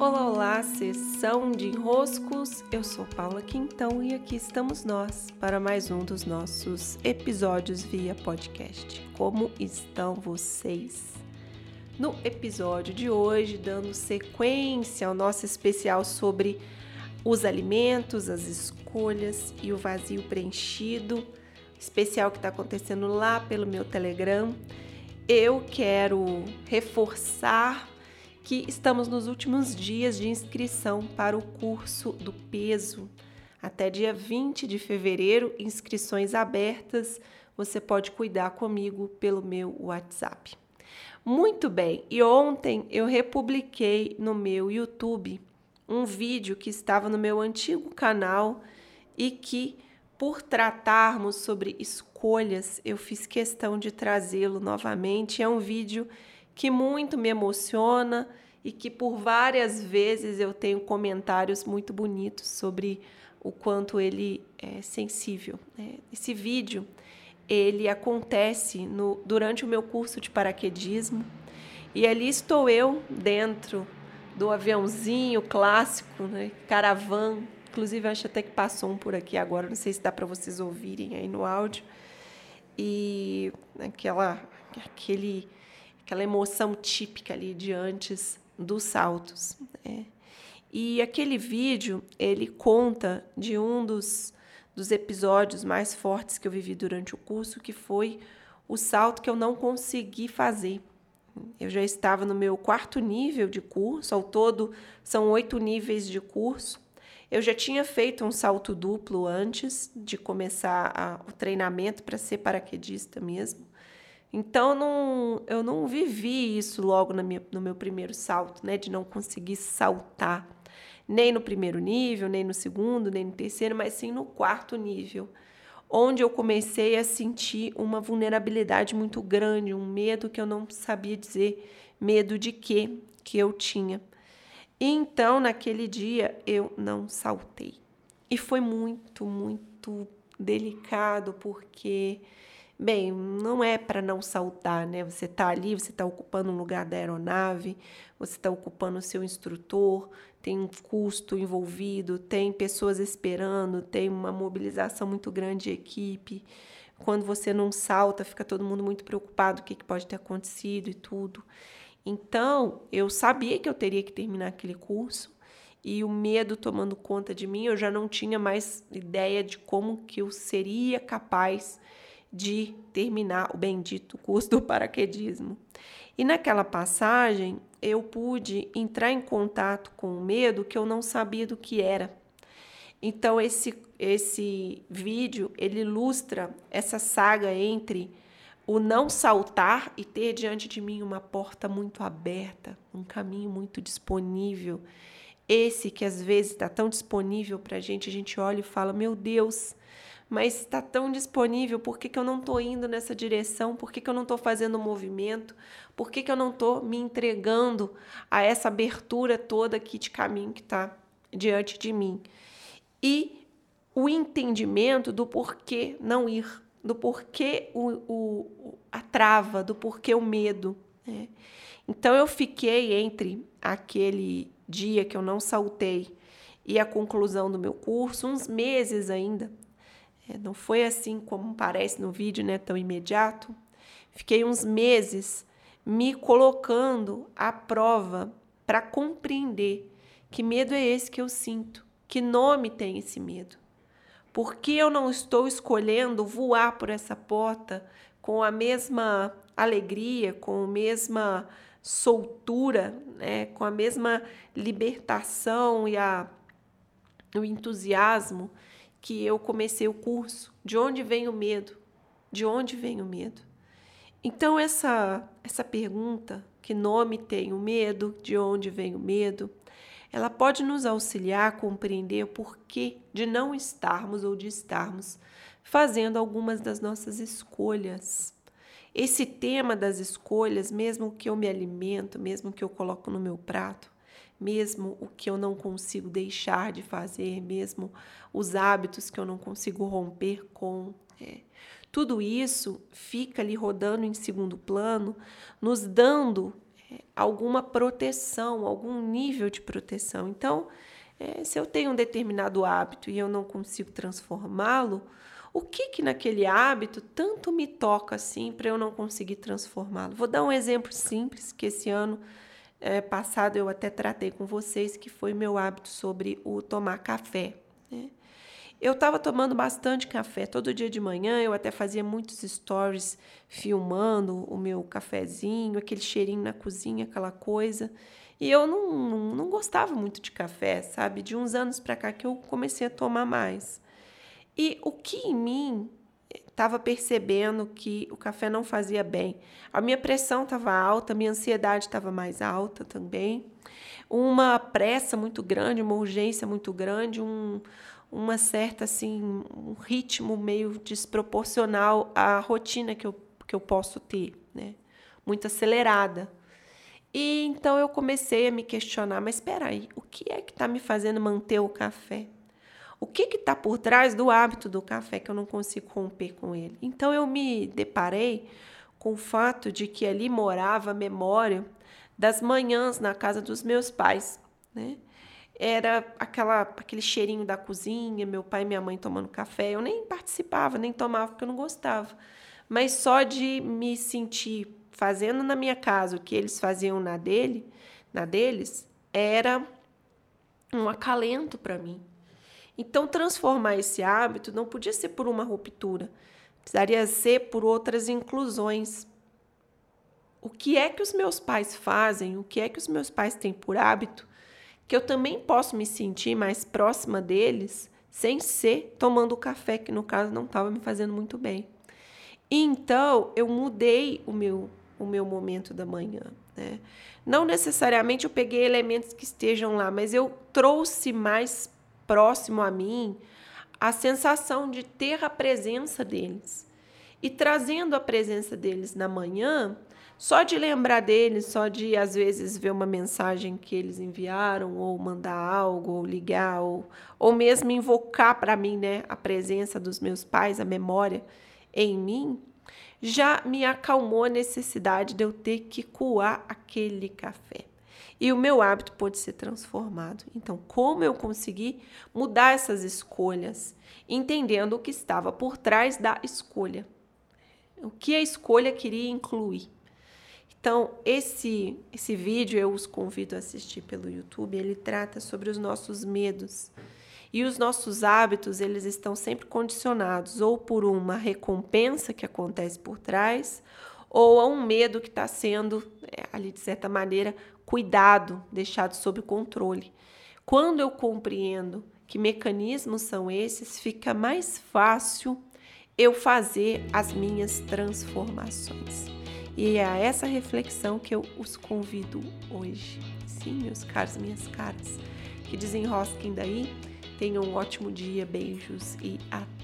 Olá, olá, sessão de enroscos. Eu sou Paula Quintão e aqui estamos nós para mais um dos nossos episódios via podcast. Como estão vocês? No episódio de hoje, dando sequência ao nosso especial sobre os alimentos, as escolhas e o vazio preenchido, especial que está acontecendo lá pelo meu Telegram, eu quero reforçar que estamos nos últimos dias de inscrição para o curso do peso. Até dia 20 de fevereiro, inscrições abertas. Você pode cuidar comigo pelo meu WhatsApp. Muito bem, e ontem eu republiquei no meu YouTube um vídeo que estava no meu antigo canal e que, por tratarmos sobre escolhas, eu fiz questão de trazê-lo novamente. É um vídeo que muito me emociona e que por várias vezes eu tenho comentários muito bonitos sobre o quanto ele é sensível. Né? Esse vídeo ele acontece no, durante o meu curso de paraquedismo e ali estou eu dentro do aviãozinho clássico, né? caravan. Inclusive, acho até que passou um por aqui agora, não sei se dá para vocês ouvirem aí no áudio. E aquela, aquele aquela emoção típica ali de antes dos saltos. Né? E aquele vídeo ele conta de um dos, dos episódios mais fortes que eu vivi durante o curso, que foi o salto que eu não consegui fazer. Eu já estava no meu quarto nível de curso, ao todo são oito níveis de curso. Eu já tinha feito um salto duplo antes de começar a, o treinamento para ser paraquedista mesmo. Então não, eu não vivi isso logo minha, no meu primeiro salto, né? De não conseguir saltar, nem no primeiro nível, nem no segundo, nem no terceiro, mas sim no quarto nível, onde eu comecei a sentir uma vulnerabilidade muito grande, um medo que eu não sabia dizer medo de quê que eu tinha. E então, naquele dia, eu não saltei. E foi muito, muito delicado, porque Bem, não é para não saltar, né? Você está ali, você está ocupando um lugar da aeronave, você está ocupando o seu instrutor, tem um custo envolvido, tem pessoas esperando, tem uma mobilização muito grande de equipe. Quando você não salta, fica todo mundo muito preocupado o que, que pode ter acontecido e tudo. Então, eu sabia que eu teria que terminar aquele curso e o medo tomando conta de mim, eu já não tinha mais ideia de como que eu seria capaz terminar o bendito curso do paraquedismo. E naquela passagem eu pude entrar em contato com o medo que eu não sabia do que era. Então esse esse vídeo ele ilustra essa saga entre o não saltar e ter diante de mim uma porta muito aberta, um caminho muito disponível. Esse que às vezes está tão disponível para a gente, a gente olha e fala: Meu Deus, mas está tão disponível, por que, que eu não estou indo nessa direção? Por que, que eu não estou fazendo movimento? Por que, que eu não estou me entregando a essa abertura toda aqui de caminho que está diante de mim? E o entendimento do porquê não ir, do porquê o, o, a trava, do porquê o medo. Né? Então eu fiquei entre aquele dia que eu não saltei e a conclusão do meu curso, uns meses ainda, não foi assim como parece no vídeo, né, tão imediato. Fiquei uns meses me colocando à prova para compreender que medo é esse que eu sinto, que nome tem esse medo. Por que eu não estou escolhendo voar por essa porta com a mesma alegria, com a mesma soltura, né, com a mesma libertação e a, o entusiasmo que eu comecei o curso. De onde vem o medo? De onde vem o medo? Então essa essa pergunta, que nome tem o medo? De onde vem o medo? Ela pode nos auxiliar a compreender o porquê de não estarmos ou de estarmos fazendo algumas das nossas escolhas. Esse tema das escolhas, mesmo que eu me alimento, mesmo que eu coloco no meu prato, mesmo o que eu não consigo deixar de fazer, mesmo os hábitos que eu não consigo romper com. É. Tudo isso fica ali rodando em segundo plano, nos dando é, alguma proteção, algum nível de proteção. Então, é, se eu tenho um determinado hábito e eu não consigo transformá-lo, o que que naquele hábito tanto me toca assim para eu não conseguir transformá-lo? Vou dar um exemplo simples que esse ano é, passado eu até tratei com vocês, que foi meu hábito sobre o tomar café. Né? Eu estava tomando bastante café todo dia de manhã, eu até fazia muitos stories filmando o meu cafezinho, aquele cheirinho na cozinha, aquela coisa. E eu não, não, não gostava muito de café, sabe? De uns anos para cá que eu comecei a tomar mais. E o que em mim estava percebendo que o café não fazia bem. A minha pressão estava alta, a minha ansiedade estava mais alta também. Uma pressa muito grande, uma urgência muito grande, um, uma certa assim, um ritmo meio desproporcional à rotina que eu, que eu posso ter, né? Muito acelerada. E então eu comecei a me questionar, mas espera aí, o que é que está me fazendo manter o café? O que está por trás do hábito do café que eu não consigo romper com ele? Então eu me deparei com o fato de que ali morava a memória das manhãs na casa dos meus pais, né? Era aquela, aquele cheirinho da cozinha, meu pai e minha mãe tomando café. Eu nem participava, nem tomava porque eu não gostava. Mas só de me sentir fazendo na minha casa o que eles faziam na dele, na deles, era um acalento para mim. Então, transformar esse hábito não podia ser por uma ruptura, precisaria ser por outras inclusões. O que é que os meus pais fazem? O que é que os meus pais têm por hábito? Que eu também posso me sentir mais próxima deles sem ser tomando café, que no caso não estava me fazendo muito bem. Então, eu mudei o meu, o meu momento da manhã. Né? Não necessariamente eu peguei elementos que estejam lá, mas eu trouxe mais próximo a mim a sensação de ter a presença deles. E trazendo a presença deles na manhã, só de lembrar deles, só de às vezes ver uma mensagem que eles enviaram, ou mandar algo, ou ligar, ou, ou mesmo invocar para mim né, a presença dos meus pais, a memória em mim, já me acalmou a necessidade de eu ter que coar aquele café e o meu hábito pôde ser transformado. Então, como eu consegui mudar essas escolhas, entendendo o que estava por trás da escolha? O que a escolha queria incluir? Então, esse esse vídeo eu os convido a assistir pelo YouTube, ele trata sobre os nossos medos. E os nossos hábitos, eles estão sempre condicionados ou por uma recompensa que acontece por trás, ou a um medo que está sendo, é, ali de certa maneira, cuidado, deixado sob controle. Quando eu compreendo que mecanismos são esses, fica mais fácil eu fazer as minhas transformações. E é a essa reflexão que eu os convido hoje. Sim, meus caros, minhas caras, que desenrosquem daí. Tenham um ótimo dia, beijos e até